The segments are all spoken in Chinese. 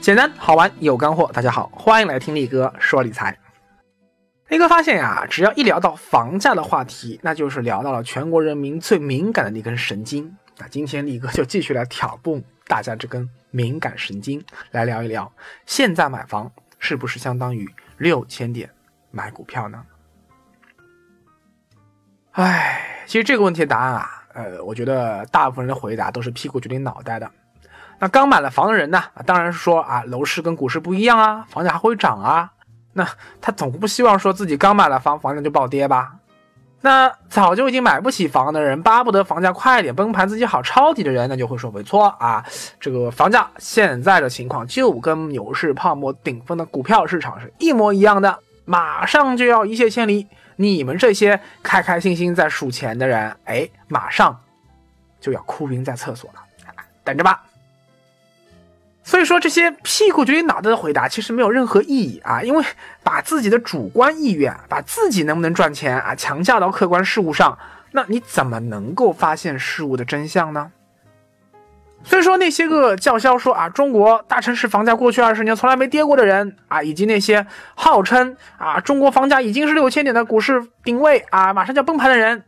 简单好玩有干货，大家好，欢迎来听力哥说理财。力哥发现呀，只要一聊到房价的话题，那就是聊到了全国人民最敏感的那根神经。那今天力哥就继续来挑拨大家这根敏感神经，来聊一聊现在买房是不是相当于六千点买股票呢？哎，其实这个问题的答案啊，呃，我觉得大部分人的回答都是屁股决定脑袋的。那刚买了房的人呢？当然是说啊，楼市跟股市不一样啊，房价还会涨啊。那他总不希望说自己刚买了房，房价就暴跌吧？那早就已经买不起房的人，巴不得房价快点崩盘，自己好抄底的人，那就会说没错啊，这个房价现在的情况就跟牛市泡沫顶峰的股票市场是一模一样的，马上就要一泻千里。你们这些开开心心在数钱的人，哎，马上就要哭晕在厕所了，等着吧。所以说这些屁股决定脑袋的回答其实没有任何意义啊，因为把自己的主观意愿，把自己能不能赚钱啊强加到客观事物上，那你怎么能够发现事物的真相呢？所以说那些个叫嚣说啊中国大城市房价过去二十年从来没跌过的人啊，以及那些号称啊中国房价已经是六千点的股市顶位啊马上就要崩盘的人，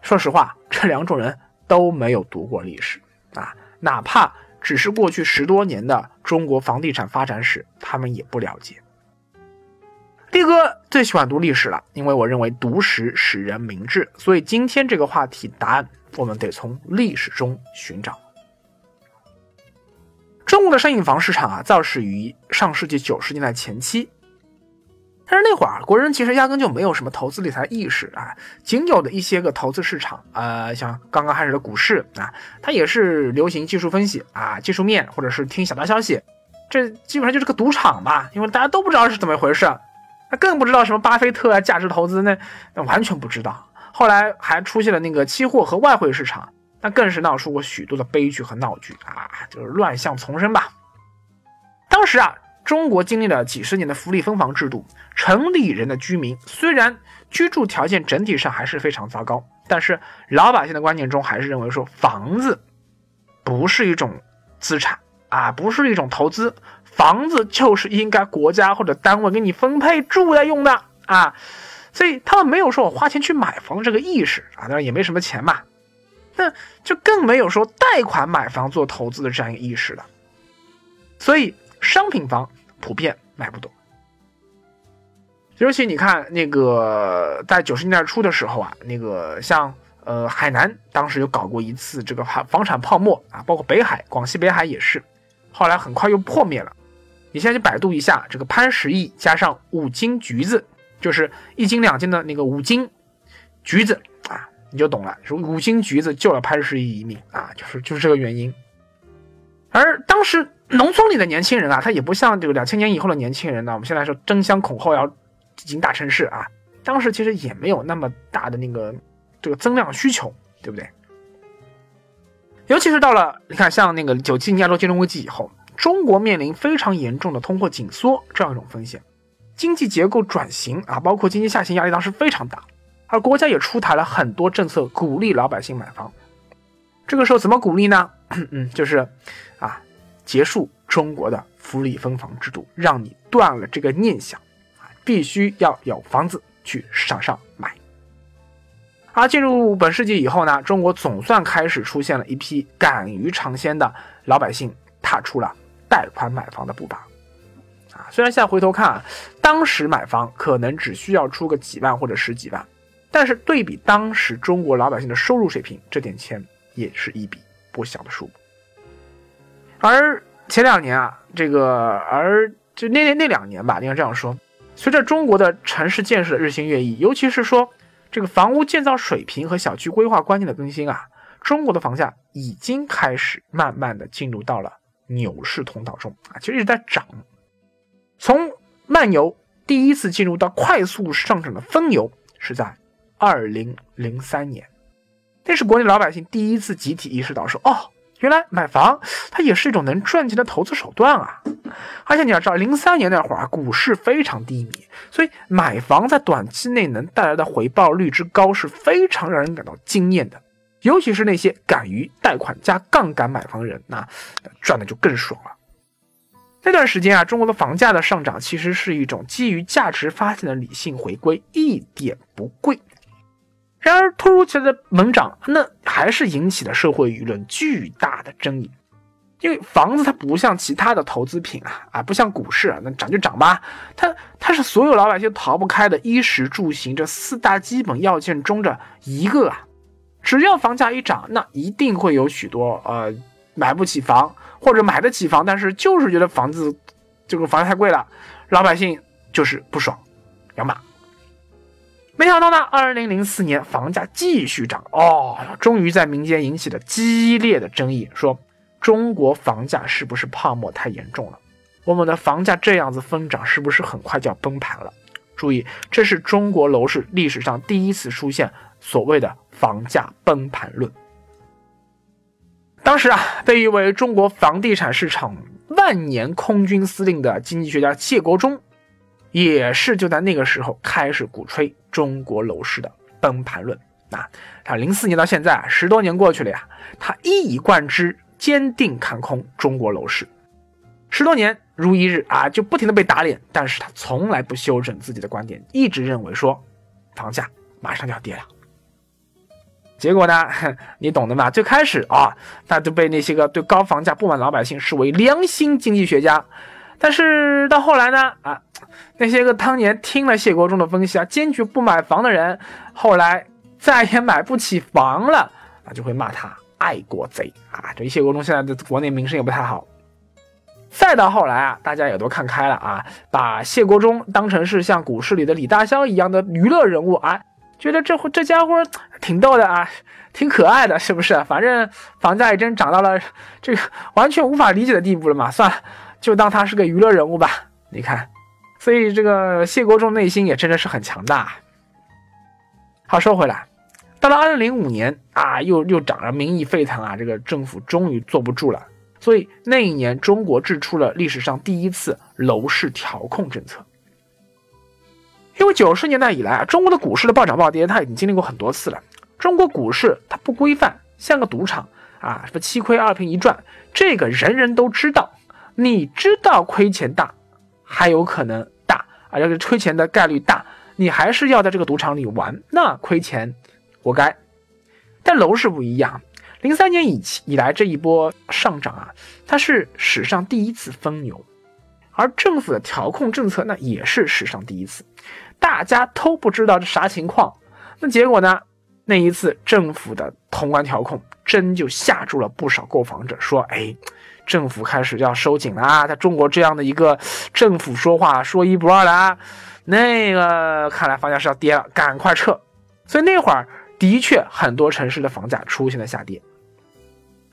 说实话，这两种人都没有读过历史啊，哪怕。只是过去十多年的中国房地产发展史，他们也不了解。力哥最喜欢读历史了，因为我认为读史使人明智。所以今天这个话题答案，我们得从历史中寻找。中国的商品房市场啊，造始于上世纪九十年代前期。但是那会儿，国人其实压根就没有什么投资理财意识啊，仅有的一些个投资市场，呃，像刚刚开始的股市啊，它也是流行技术分析啊，技术面或者是听小道消息，这基本上就是个赌场吧，因为大家都不知道是怎么回事，那更不知道什么巴菲特啊，价值投资那那完全不知道。后来还出现了那个期货和外汇市场，那更是闹出过许多的悲剧和闹剧啊，就是乱象丛生吧。当时啊。中国经历了几十年的福利分房制度，城里人的居民虽然居住条件整体上还是非常糟糕，但是老百姓的观念中还是认为说房子不是一种资产啊，不是一种投资，房子就是应该国家或者单位给你分配住来用的啊，所以他们没有说我花钱去买房这个意识啊，当然也没什么钱嘛，那就更没有说贷款买房做投资的这样一个意识了，所以商品房。普遍买不懂，尤其你看那个在九十年代初的时候啊，那个像呃海南当时有搞过一次这个房房产泡沫啊，包括北海、广西北海也是，后来很快又破灭了。你现在去百度一下这个潘石屹加上五斤橘子，就是一斤两斤的那个五斤橘子啊，你就懂了，说五斤橘子救了潘石屹一命啊，就是就是这个原因。而当时。农村里的年轻人啊，他也不像这个两千年以后的年轻人呢。我们现在说争相恐后要进大城市啊，当时其实也没有那么大的那个这个增量需求，对不对？尤其是到了你看，像那个九七年亚洲金融危机以后，中国面临非常严重的通货紧缩这样一种风险，经济结构转型啊，包括经济下行压力当时非常大，而国家也出台了很多政策鼓励老百姓买房。这个时候怎么鼓励呢？嗯，就是。结束中国的福利分房制度，让你断了这个念想啊！必须要有房子去市场上买。而进入本世纪以后呢，中国总算开始出现了一批敢于尝鲜的老百姓，踏出了贷款买房的步伐。啊，虽然现在回头看啊，当时买房可能只需要出个几万或者十几万，但是对比当时中国老百姓的收入水平，这点钱也是一笔不小的数目。而前两年啊，这个而就那那那两年吧，应该这样说，随着中国的城市建设日新月异，尤其是说这个房屋建造水平和小区规划观念的更新啊，中国的房价已经开始慢慢的进入到了牛市通道中啊，其实一直在涨，从慢牛第一次进入到快速上涨的疯牛是在二零零三年，那是国内老百姓第一次集体意识到说，哦。原来买房它也是一种能赚钱的投资手段啊！而且你要知道，零三年那会儿啊，股市非常低迷，所以买房在短期内能带来的回报率之高是非常让人感到惊艳的。尤其是那些敢于贷款加杠杆买房人，那赚的就更爽了。那段时间啊，中国的房价的上涨其实是一种基于价值发现的理性回归，一点不贵。然而，突如其来的猛涨，那还是引起了社会舆论巨大的争议。因为房子它不像其他的投资品啊，啊，不像股市啊，那涨就涨吧。它它是所有老百姓逃不开的衣食住行这四大基本要件中的一个啊。只要房价一涨，那一定会有许多呃买不起房或者买得起房，但是就是觉得房子这个房子太贵了，老百姓就是不爽，要骂。没想到呢，二零零四年房价继续涨哦，终于在民间引起了激烈的争议，说中国房价是不是泡沫太严重了？我们的房价这样子疯涨，是不是很快就要崩盘了？注意，这是中国楼市历史上第一次出现所谓的房价崩盘论。当时啊，被誉为中国房地产市场万年空军司令的经济学家谢国忠。也是就在那个时候开始鼓吹中国楼市的崩盘论啊！他零四年到现在十多年过去了呀，他一以贯之，坚定看空中国楼市，十多年如一日啊，就不停的被打脸，但是他从来不修正自己的观点，一直认为说房价马上就要跌了。结果呢，你懂的嘛？最开始啊，他就被那些个对高房价不满老百姓视为良心经济学家。但是到后来呢，啊，那些个当年听了谢国忠的分析啊，坚决不买房的人，后来再也买不起房了啊，就会骂他爱国贼啊。这谢国忠现在的国内名声也不太好。再到后来啊，大家也都看开了啊，把谢国忠当成是像股市里的李大霄一样的娱乐人物啊，觉得这这家伙挺逗的啊，挺可爱的，是不是？反正房价已经涨到了这个完全无法理解的地步了嘛，算了。就当他是个娱乐人物吧，你看，所以这个谢国忠内心也真的是很强大。好，说回来，到了二零零五年啊，又又涨了，民意沸腾啊，这个政府终于坐不住了，所以那一年中国制出了历史上第一次楼市调控政策。因为九十年代以来啊，中国的股市的暴涨暴跌，它已经经历过很多次了。中国股市它不规范，像个赌场啊，什么七亏二平一赚，这个人人都知道。你知道亏钱大，还有可能大啊，这个亏钱的概率大，你还是要在这个赌场里玩，那亏钱活该。但楼市不一样，零三年以以来这一波上涨啊，它是史上第一次疯牛，而政府的调控政策那也是史上第一次，大家都不知道这啥情况，那结果呢？那一次政府的宏观调控真就吓住了不少购房者，说：“哎。”政府开始要收紧了啊！在中国这样的一个政府说话说一不二的啊，那个看来房价是要跌了，赶快撤。所以那会儿的确很多城市的房价出现了下跌。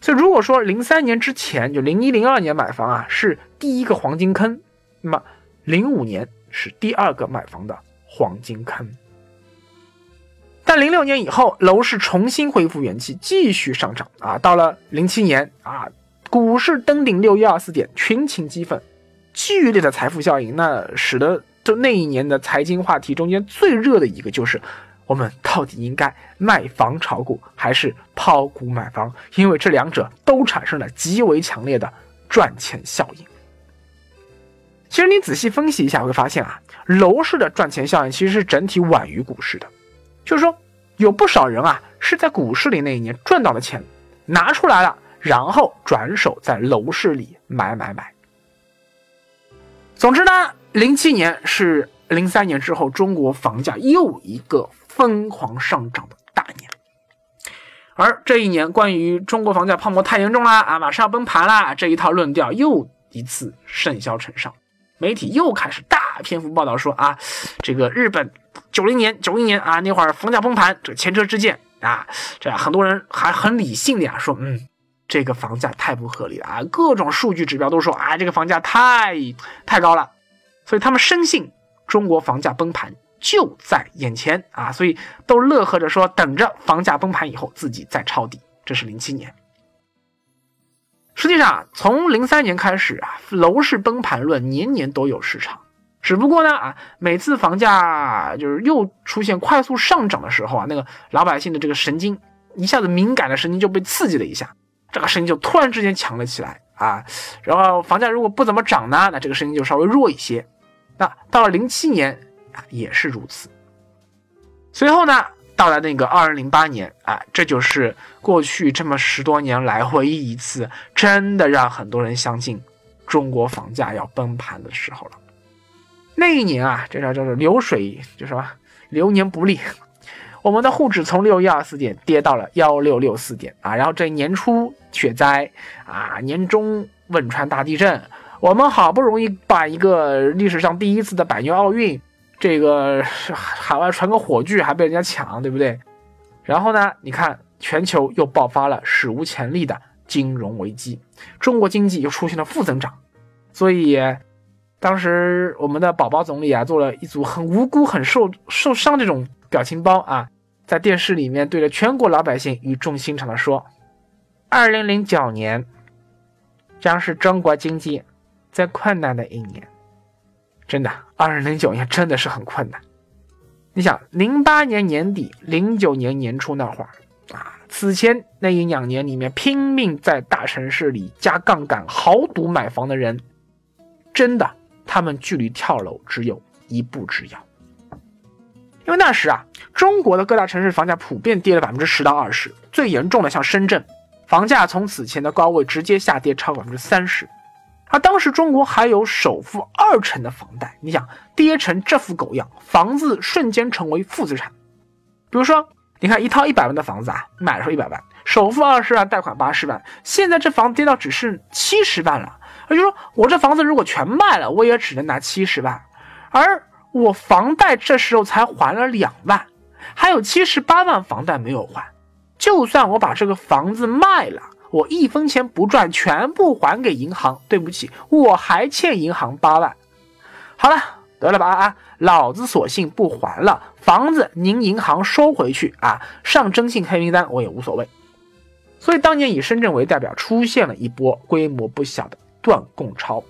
所以如果说零三年之前就零一零二年买房啊是第一个黄金坑，那么零五年是第二个买房的黄金坑。但零六年以后楼市重新恢复元气，继续上涨啊！到了零七年啊。股市登顶六一二四点，群情激愤，剧烈的财富效应，那使得就那一年的财经话题中间最热的一个就是，我们到底应该卖房炒股还是抛股买房？因为这两者都产生了极为强烈的赚钱效应。其实你仔细分析一下，会发现啊，楼市的赚钱效应其实是整体晚于股市的，就是说有不少人啊是在股市里那一年赚到的钱拿出来了。然后转手在楼市里买买买。总之呢，零七年是零三年之后中国房价又一个疯狂上涨的大年。而这一年，关于中国房价泡沫太严重啦啊，马上要崩盘啦这一套论调又一次甚嚣尘上，媒体又开始大篇幅报道说啊，这个日本九零年九一年啊那会儿房价崩盘，这前车之鉴啊，这很多人还很理性的呀说嗯。这个房价太不合理了啊！各种数据指标都说啊，这个房价太太高了，所以他们深信中国房价崩盘就在眼前啊，所以都乐呵着说等着房价崩盘以后自己再抄底。这是零七年，实际上，从零三年开始啊，楼市崩盘论年年都有市场。只不过呢啊，每次房价就是又出现快速上涨的时候啊，那个老百姓的这个神经一下子敏感的神经就被刺激了一下，这个声音就突然之间强了起来啊。然后房价如果不怎么涨呢，那这个声音就稍微弱一些。那到了零七年，也是如此。随后呢？到了那个二零零八年啊，这就是过去这么十多年来唯一一次真的让很多人相信中国房价要崩盘的时候了。那一年啊，这叫叫做流水，就什么流年不利，我们的沪指从六一二四点跌到了幺六六四点啊。然后这年初雪灾啊，年中汶川大地震，我们好不容易把一个历史上第一次的百年奥运。这个海外传个火炬还被人家抢，对不对？然后呢，你看全球又爆发了史无前例的金融危机，中国经济又出现了负增长，所以当时我们的宝宝总理啊做了一组很无辜、很受受伤这种表情包啊，在电视里面对着全国老百姓语重心长的说：“二零零九年将是中国经济最困难的一年。”真的，二零零九年真的是很困难。你想，零八年年底、零九年年初那会儿啊，此前那一两年里面拼命在大城市里加杠杆豪赌买房的人，真的，他们距离跳楼只有一步之遥。因为那时啊，中国的各大城市房价普遍跌了百分之十到二十，最严重的像深圳，房价从此前的高位直接下跌超过百分之三十。而当时中国还有首付二成的房贷，你想跌成这副狗样，房子瞬间成为负资产。比如说，你看一套一百万的房子啊，买的时候一百万，首付二十万，贷款八十万，现在这房子跌到只剩七十万了。也就是说，我这房子如果全卖了，我也只能拿七十万，而我房贷这时候才还了两万，还有七十八万房贷没有还。就算我把这个房子卖了。我一分钱不赚，全部还给银行。对不起，我还欠银行八万。好了，得了吧啊！老子索性不还了，房子您银行收回去啊，上征信黑名单我也无所谓。所以当年以深圳为代表，出现了一波规模不小的断供潮。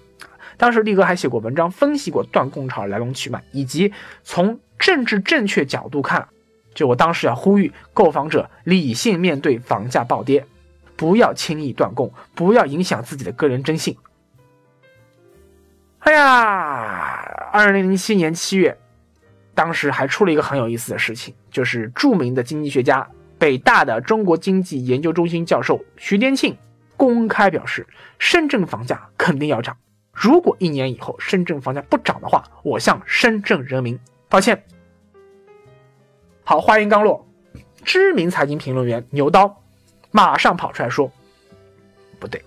当时力哥还写过文章分析过断供潮来龙去脉，以及从政治正确角度看，就我当时要呼吁购房者理性面对房价暴跌。不要轻易断供，不要影响自己的个人征信。哎呀，二零零七年七月，当时还出了一个很有意思的事情，就是著名的经济学家、北大的中国经济研究中心教授徐天庆公开表示，深圳房价肯定要涨。如果一年以后深圳房价不涨的话，我向深圳人民道歉。好，话音刚落，知名财经评论员牛刀。马上跑出来说：“不对，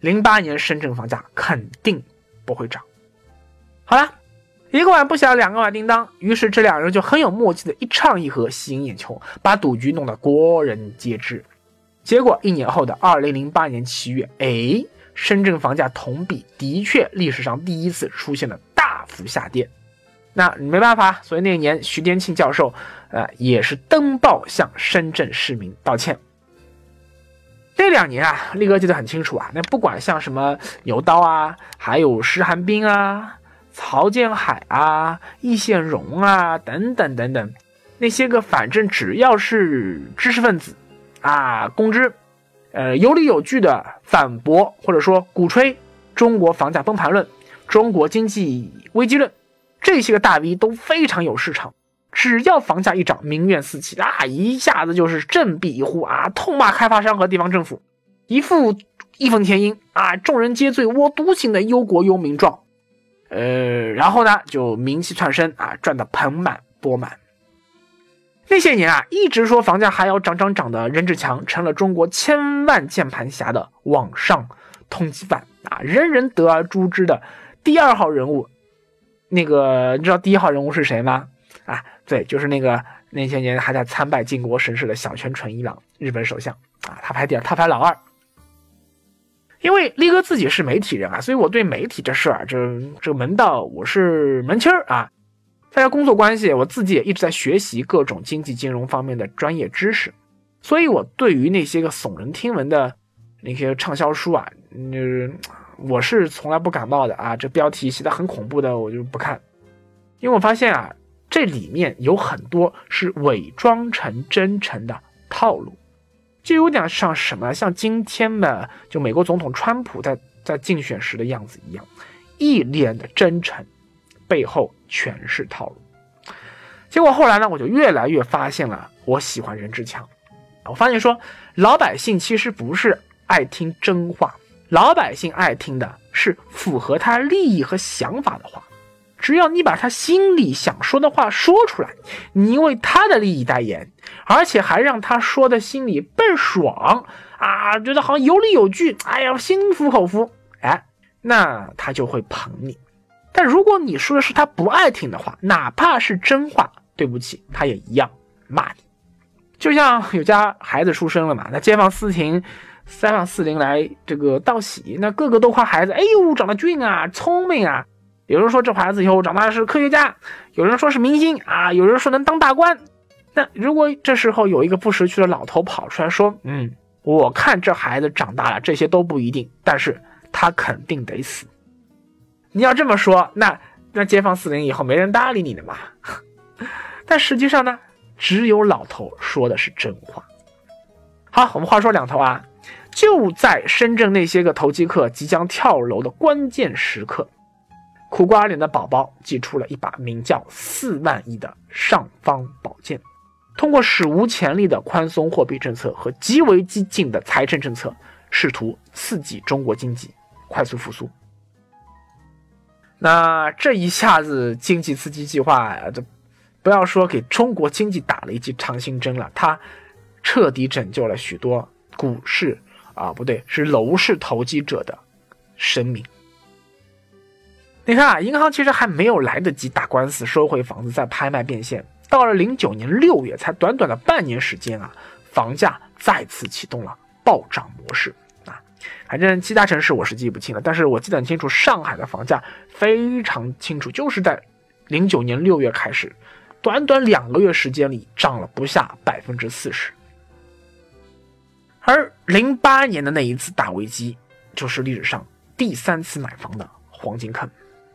零八年深圳房价肯定不会涨。”好了，一个碗不小，两个碗叮当。于是这两人就很有默契的一唱一和，吸引眼球，把赌局弄得国人皆知。结果一年后的二零零八年七月，哎，深圳房价同比的确历史上第一次出现了大幅下跌。那没办法，所以那年徐天庆教授，呃，也是登报向深圳市民道歉。这两年啊，力哥记得很清楚啊。那不管像什么牛刀啊，还有石寒冰啊、曹建海啊、易宪荣啊等等等等，那些个反正只要是知识分子啊，公知，呃，有理有据的反驳或者说鼓吹中国房价崩盘论、中国经济危机论，这些个大 V 都非常有市场。只要房价一涨，民怨四起啊，一下子就是振臂一呼啊，痛骂开发商和地方政府，一副义愤填膺啊，众人皆醉我独醒的忧国忧民状。呃，然后呢，就名气窜升啊，赚得盆满钵满。那些年啊，一直说房价还要涨涨涨的任志强，成了中国千万键盘侠的网上通缉犯啊，人人得而诛之的第二号人物。那个，你知道第一号人物是谁吗？啊？对，就是那个那些年还在参拜靖国神社的小泉纯一郎，日本首相啊，他排第二，他排老二。因为力哥自己是媒体人啊，所以我对媒体这事儿，这这个门道我是门清儿啊。大家工作关系，我自己也一直在学习各种经济金融方面的专业知识，所以我对于那些个耸人听闻的那些畅销书啊，就是我是从来不感冒的啊。这标题写的很恐怖的，我就不看，因为我发现啊，这里面有很多是伪装成真诚的套路，就有点像什么，像今天的就美国总统川普在在竞选时的样子一样，一脸的真诚，背后全是套路。结果后来呢，我就越来越发现了，我喜欢任志强。我发现说，老百姓其实不是爱听真话，老百姓爱听的是符合他利益和想法的话。只要你把他心里想说的话说出来，你为他的利益代言，而且还让他说的心里倍儿爽啊，觉得好像有理有据，哎呀，心服口服，哎，那他就会捧你。但如果你说的是他不爱听的话，哪怕是真话，对不起，他也一样骂你。就像有家孩子出生了嘛，那街坊四邻、三坊四邻来这个道喜，那个个都夸孩子，哎呦，长得俊啊，聪明啊。有人说这孩子以后长大是科学家，有人说是明星啊，有人说能当大官。那如果这时候有一个不识趣的老头跑出来说，嗯，我看这孩子长大了，这些都不一定，但是他肯定得死。你要这么说，那那街坊四邻以后没人搭理你的嘛。但实际上呢？只有老头说的是真话。好，我们话说两头啊，就在深圳那些个投机客即将跳楼的关键时刻，苦瓜脸的宝宝祭出了一把名叫“四万亿”的尚方宝剑，通过史无前例的宽松货币政策和极为激进的财政政策，试图刺激中国经济快速复苏。那这一下子经济刺激计划呀，这。不要说给中国经济打了一剂强心针了，它彻底拯救了许多股市啊，不对，是楼市投机者的生命。你看啊，银行其实还没有来得及打官司收回房子再拍卖变现，到了零九年六月，才短短的半年时间啊，房价再次启动了暴涨模式。反正其他城市我是记不清了，但是我记得很清楚，上海的房价非常清楚，就是在零九年六月开始。短短两个月时间里，涨了不下百分之四十。而零八年的那一次大危机，就是历史上第三次买房的黄金坑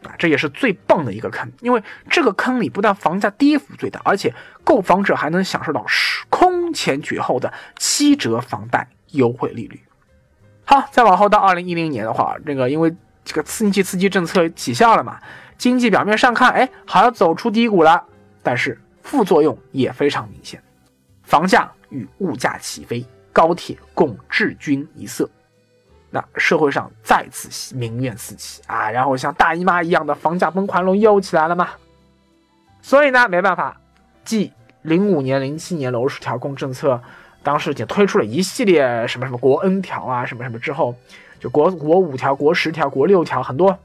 啊！这也是最棒的一个坑，因为这个坑里不但房价跌幅最大，而且购房者还能享受到空前绝后的七折房贷优惠利率。好，再往后到二零一零年的话，这个因为这个刺激刺激政策起效了嘛，经济表面上看，哎，好像走出低谷了。但是副作用也非常明显，房价与物价起飞，高铁共治军一色，那社会上再次民怨四起啊，然后像大姨妈一样的房价崩盘论又起来了嘛。所以呢，没办法，继零五年、零七年楼市调控政策，当时也推出了一系列什么什么国 N 条啊，什么什么之后，就国国五条、国十条、国六条，很多。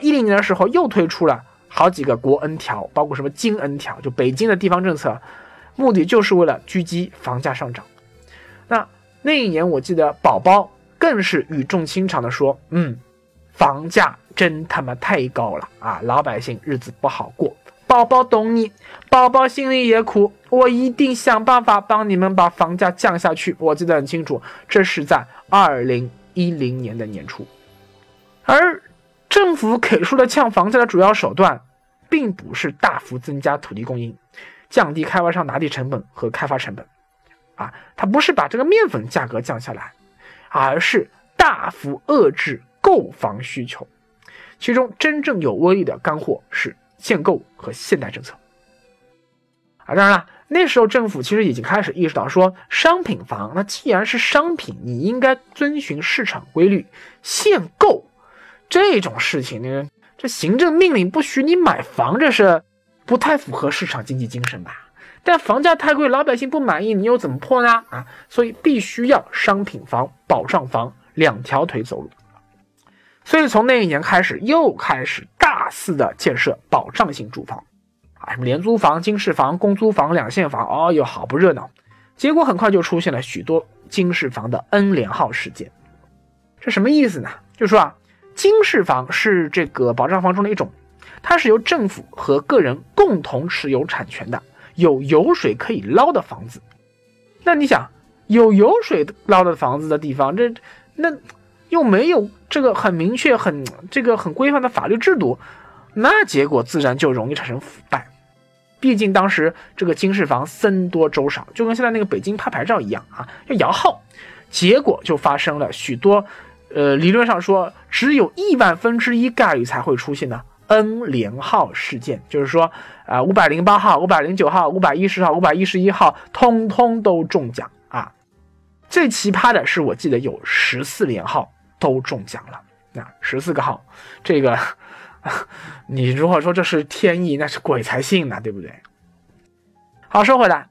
一零年的时候又推出了。好几个国 N 条，包括什么京 N 条，就北京的地方政策，目的就是为了狙击房价上涨。那那一年，我记得宝宝更是语重心长的说：“嗯，房价真他妈太高了啊，老百姓日子不好过。宝宝懂你，宝宝心里也苦，我一定想办法帮你们把房价降下去。”我记得很清楚，这是在二零一零年的年初，而。政府给出的降房价的主要手段，并不是大幅增加土地供应，降低开发商拿地成本和开发成本，啊，它不是把这个面粉价格降下来，而是大幅遏制购房需求。其中真正有威力的干货是限购和限贷政策。啊，当然了，那时候政府其实已经开始意识到，说商品房，那既然是商品，你应该遵循市场规律，限购。这种事情呢，这行政命令不许你买房，这是不太符合市场经济精神吧？但房价太贵，老百姓不满意，你又怎么破呢？啊，所以必须要商品房、保障房两条腿走路。所以从那一年开始，又开始大肆的建设保障性住房，啊，什么廉租房、经适房、公租房、两限房，哦哟，好不热闹。结果很快就出现了许多经适房的 N 连号事件。这什么意思呢？就说啊。经适房是这个保障房中的一种，它是由政府和个人共同持有产权的，有油水可以捞的房子。那你想，有油水捞的房子的地方，这那又没有这个很明确、很这个很规范的法律制度，那结果自然就容易产生腐败。毕竟当时这个金市房僧多粥少，就跟现在那个北京拍牌照一样啊，要摇号，结果就发生了许多，呃，理论上说只有亿万分之一概率才会出现的 N 连号事件，就是说啊，五百零八号、五百零九号、五百一十号、五百一十一号，通通都中奖啊！最奇葩的是，我记得有十四连号都中奖了，那十四个号，这个。你如果说这是天意，那是鬼才信呢，对不对？好，说回来，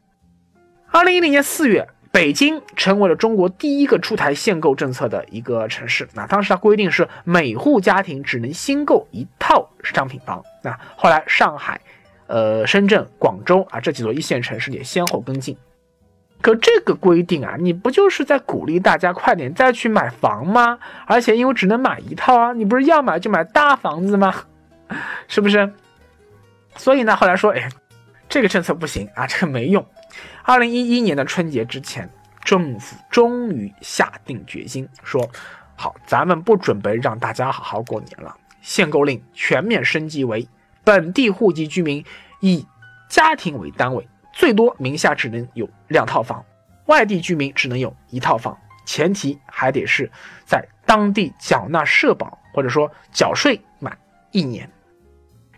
二零一零年四月，北京成为了中国第一个出台限购政策的一个城市。那当时它规定是每户家庭只能新购一套商品房。那后来上海、呃深圳、广州啊这几座一线城市也先后跟进。可这个规定啊，你不就是在鼓励大家快点再去买房吗？而且因为只能买一套啊，你不是要买就买大房子吗？是不是？所以呢，后来说，哎，这个政策不行啊，这个没用。二零一一年的春节之前，政府终于下定决心说，好，咱们不准备让大家好好过年了，限购令全面升级为本地户籍居民以家庭为单位。最多名下只能有两套房，外地居民只能有一套房，前提还得是在当地缴纳社保或者说缴税满一年。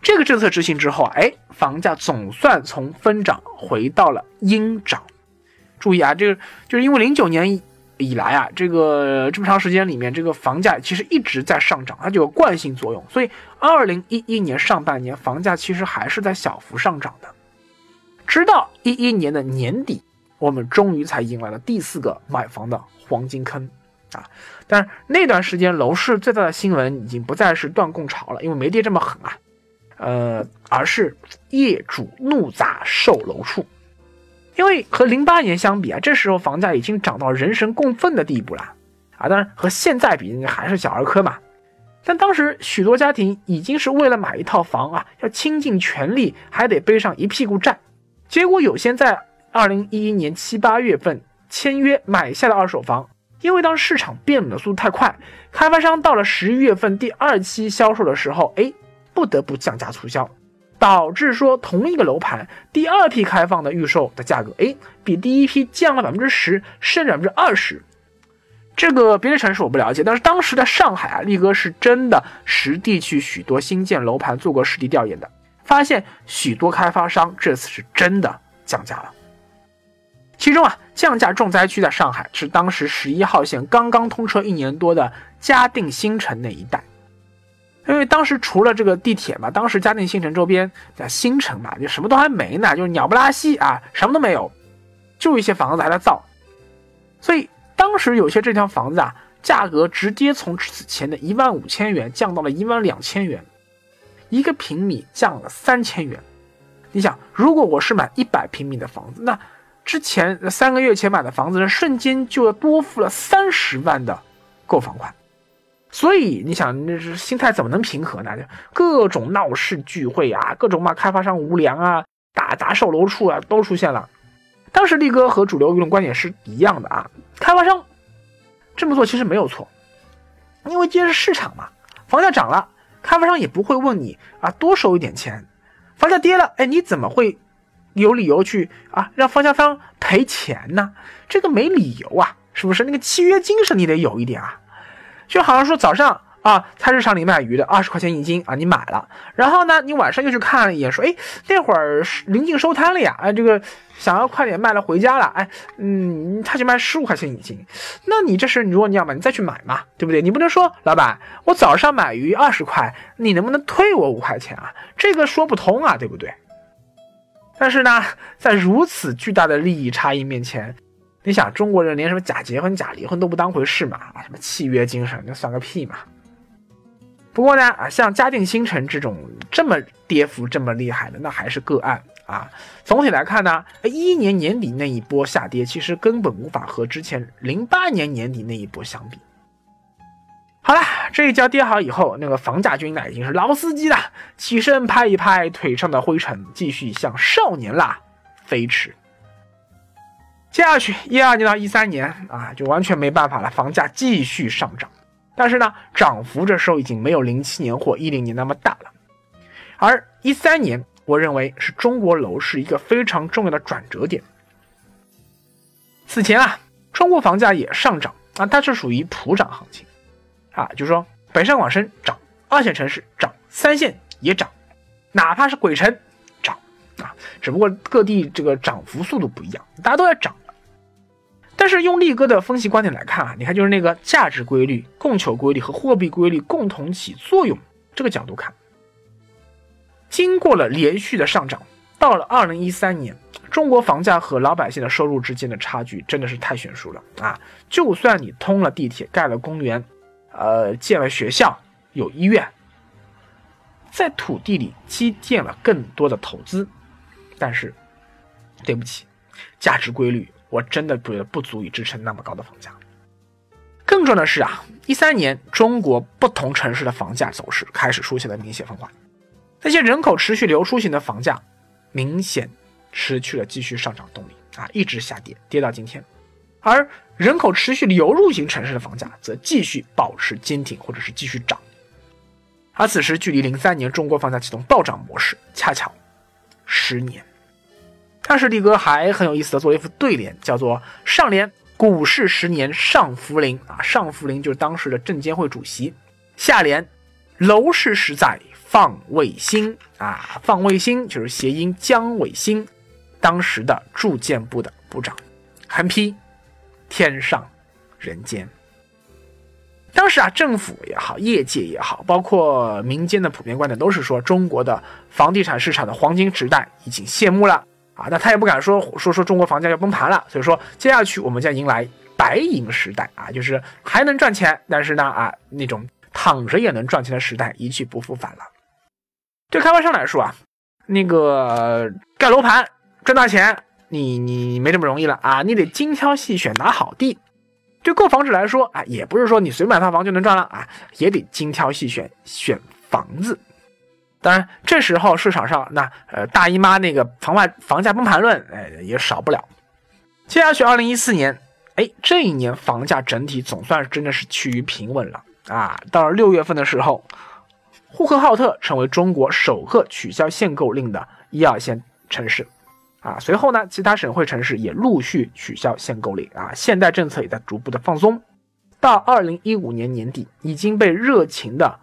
这个政策执行之后啊，哎，房价总算从分涨回到了阴涨。注意啊，这个就是因为零九年以来啊，这个这么长时间里面，这个房价其实一直在上涨，它就有惯性作用，所以二零一一年上半年房价其实还是在小幅上涨的。直到一一年的年底，我们终于才迎来了第四个买房的黄金坑啊！但是那段时间楼市最大的新闻已经不再是断供潮了，因为没跌这么狠啊，呃，而是业主怒砸售楼处。因为和零八年相比啊，这时候房价已经涨到人神共愤的地步了啊！当然和现在比，还是小儿科嘛。但当时许多家庭已经是为了买一套房啊，要倾尽全力，还得背上一屁股债。结果有些在二零一一年七八月份签约买下的二手房，因为当市场变冷的速度太快，开发商到了十一月份第二期销售的时候，哎，不得不降价促销，导致说同一个楼盘第二批开放的预售的价格，哎，比第一批降了百分之十，甚至百分之二十。这个别的城市我不了解，但是当时的上海啊，力哥是真的实地去许多新建楼盘做过实地调研的。发现许多开发商这次是真的降价了。其中啊，降价重灾区在上海，是当时十一号线刚刚通车一年多的嘉定新城那一带。因为当时除了这个地铁嘛，当时嘉定新城周边在新城嘛，就什么都还没呢，就是鸟不拉稀啊，什么都没有，就一些房子还在造。所以当时有些这套房子啊，价格直接从此前的一万五千元降到了一万两千元。一个平米降了三千元，你想，如果我是买一百平米的房子，那之前三个月前买的房子呢，瞬间就要多付了三十万的购房款。所以你想，那是心态怎么能平和呢？就各种闹事聚会啊，各种骂开发商无良啊，打砸售楼处啊，都出现了。当时力哥和主流舆论观点是一样的啊，开发商这么做其实没有错，因为这是市场嘛，房价涨了。开发商也不会问你啊，多收一点钱。房价跌了，哎，你怎么会有理由去啊让方家方赔钱呢？这个没理由啊，是不是？那个契约精神你得有一点啊。就好像说早上啊，菜市场里卖鱼的二十块钱一斤啊，你买了，然后呢，你晚上又去看了一眼，说，哎，那会儿临近收摊了呀，哎，这个。想要快点卖了回家了，哎，嗯，他就卖十五块钱一斤，那你这是如果你要买，你再去买嘛，对不对？你不能说老板，我早上买鱼二十块，你能不能退我五块钱啊？这个说不通啊，对不对？但是呢，在如此巨大的利益差异面前，你想中国人连什么假结婚、假离婚都不当回事嘛？啊，什么契约精神，那算个屁嘛！不过呢，啊，像嘉定新城这种这么跌幅这么厉害的，那还是个案。啊，总体来看呢，一一年年底那一波下跌，其实根本无法和之前零八年年底那一波相比。好了，这一跤跌好以后，那个房价君呢已经是老司机了，起身拍一拍腿上的灰尘，继续向少年啦飞驰。接下去一二年到一三年啊，就完全没办法了，房价继续上涨。但是呢，涨幅这时候已经没有零七年或一零年那么大了。而一三年，我认为是中国楼市一个非常重要的转折点。此前啊，中国房价也上涨啊，它是属于普涨行情啊，就是说北上广深涨，二线城市涨，三线也涨，哪怕是鬼城涨啊，只不过各地这个涨幅速度不一样，大家都在涨。但是用力哥的分析观点来看啊，你看就是那个价值规律、供求规律和货币规律共同起作用这个角度看，经过了连续的上涨，到了二零一三年，中国房价和老百姓的收入之间的差距真的是太悬殊了啊！就算你通了地铁、盖了公园、呃建了学校、有医院，在土地里积建了更多的投资，但是对不起，价值规律。我真的觉得不足以支撑那么高的房价。更重要的是啊，一三年中国不同城市的房价走势开始出现了明显分化。那些人口持续流出型的房价，明显失去了继续上涨动力啊，一直下跌，跌到今天。而人口持续流入型城市的房价则继续保持坚挺，或者是继续涨。而此时距离零三年中国房价启动暴涨模式，恰巧十年。当时力哥还很有意思的做了一副对联，叫做“上联股市十年上福林啊，上福林就是当时的证监会主席；下联楼市十载放卫星啊，放卫星就是谐音姜伟新，当时的住建部的部长。横批天上人间。当时啊，政府也好，业界也好，包括民间的普遍观点都是说，中国的房地产市场的黄金时代已经谢幕了。啊，那他也不敢说说说中国房价要崩盘了，所以说接下去我们将迎来白银时代啊，就是还能赚钱，但是呢啊那种躺着也能赚钱的时代一去不复返了。对开发商来说啊，那个盖楼盘赚大钱，你你没这么容易了啊，你得精挑细选拿好地。对购房者来说啊，也不是说你随便买套房就能赚了啊，也得精挑细选选房子。当然，这时候市场上那呃大姨妈那个房外房价崩盘论，哎也少不了。接下去，二零一四年，哎这一年房价整体总算真的是趋于平稳了啊。到了六月份的时候，呼和浩特成为中国首个取消限购令的一二线城市啊。随后呢，其他省会城市也陆续取消限购令啊，限贷政策也在逐步的放松。到二零一五年年底，已经被热情的。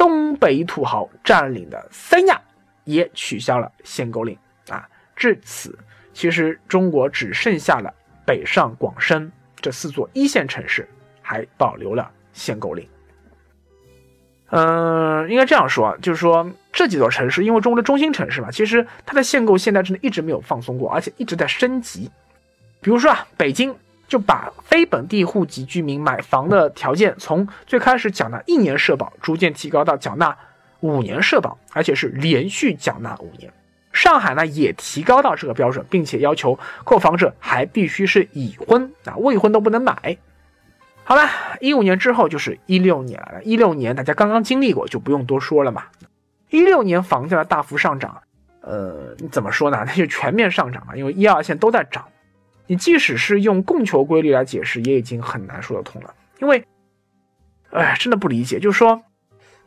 东北土豪占领的三亚也取消了限购令啊！至此，其实中国只剩下了北上广深这四座一线城市还保留了限购令。嗯，应该这样说，就是说这几座城市，因为中国的中心城市嘛，其实它的限购现在真的一直没有放松过，而且一直在升级。比如说啊，北京。就把非本地户籍居民买房的条件从最开始缴纳一年社保，逐渐提高到缴纳五年社保，而且是连续缴纳五年。上海呢也提高到这个标准，并且要求购房者还必须是已婚啊，未婚都不能买。好了，一五年之后就是一六年了，一六年大家刚刚经历过，就不用多说了嘛。一六年房价的大幅上涨，呃，怎么说呢？那就全面上涨嘛，因为一二线都在涨。你即使是用供求规律来解释，也已经很难说得通了。因为，哎，真的不理解。就是说，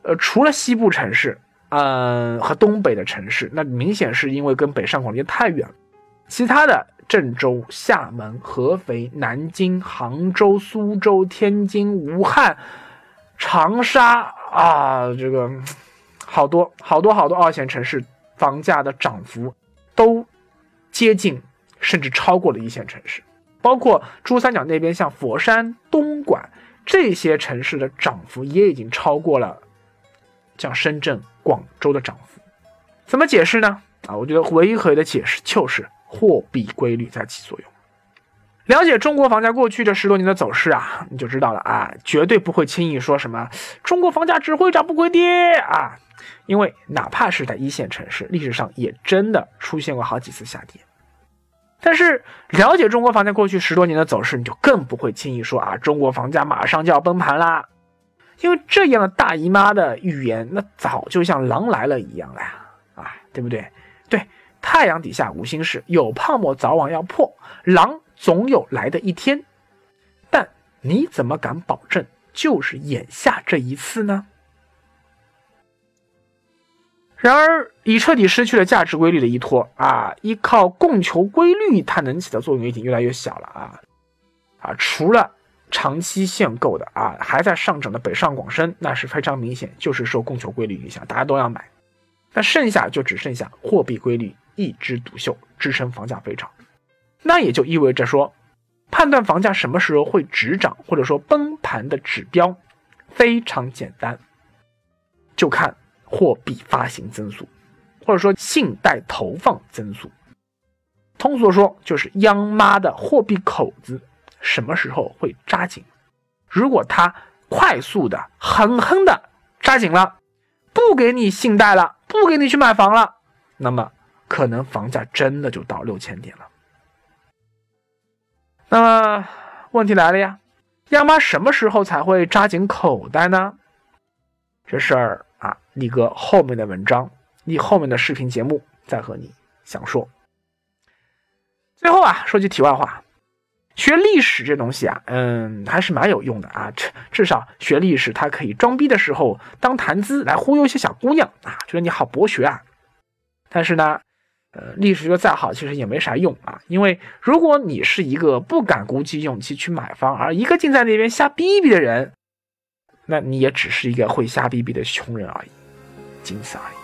呃，除了西部城市，嗯，和东北的城市，那明显是因为跟北上广离得太远了。其他的郑州、厦门、合肥、南京、杭州、苏州、天津、武汉、长沙啊，这个好多好多好多二线城市房价的涨幅都接近。甚至超过了一线城市，包括珠三角那边，像佛山、东莞这些城市的涨幅也已经超过了像深圳、广州的涨幅。怎么解释呢？啊，我觉得唯一可以的解释就是货币规律在起作用。了解中国房价过去这十多年的走势啊，你就知道了啊，绝对不会轻易说什么中国房价只会涨不会跌啊，因为哪怕是在一线城市，历史上也真的出现过好几次下跌。但是了解中国房价过去十多年的走势，你就更不会轻易说啊，中国房价马上就要崩盘啦，因为这样的大姨妈的预言，那早就像狼来了一样了呀，啊，对不对？对，太阳底下无心事，有泡沫早晚要破，狼总有来的一天，但你怎么敢保证就是眼下这一次呢？然而，已彻底失去了价值规律的依托啊，依靠供求规律，它能起的作用已经越来越小了啊啊！除了长期限购的啊，还在上涨的北上广深，那是非常明显，就是受供求规律影响，大家都要买。那剩下就只剩下货币规律一枝独秀，支撑房价飞涨。那也就意味着说，判断房价什么时候会止涨或者说崩盘的指标非常简单，就看。货币发行增速，或者说信贷投放增速，通俗说就是央妈的货币口子什么时候会扎紧。如果它快速的、狠狠的扎紧了，不给你信贷了，不给你去买房了，那么可能房价真的就到六千点了。那么问题来了呀，央妈什么时候才会扎紧口袋呢？这事儿。啊，力哥后面的文章，你后面的视频节目再和你详说。最后啊，说句题外话，学历史这东西啊，嗯，还是蛮有用的啊。至至少学历史，它可以装逼的时候当谈资来忽悠一些小姑娘啊，觉得你好博学啊。但是呢，呃，历史学再好，其实也没啥用啊。因为如果你是一个不敢鼓起勇气去买房，而一个劲在那边瞎逼逼的人。那你也只是一个会瞎逼逼的穷人而已，精彩。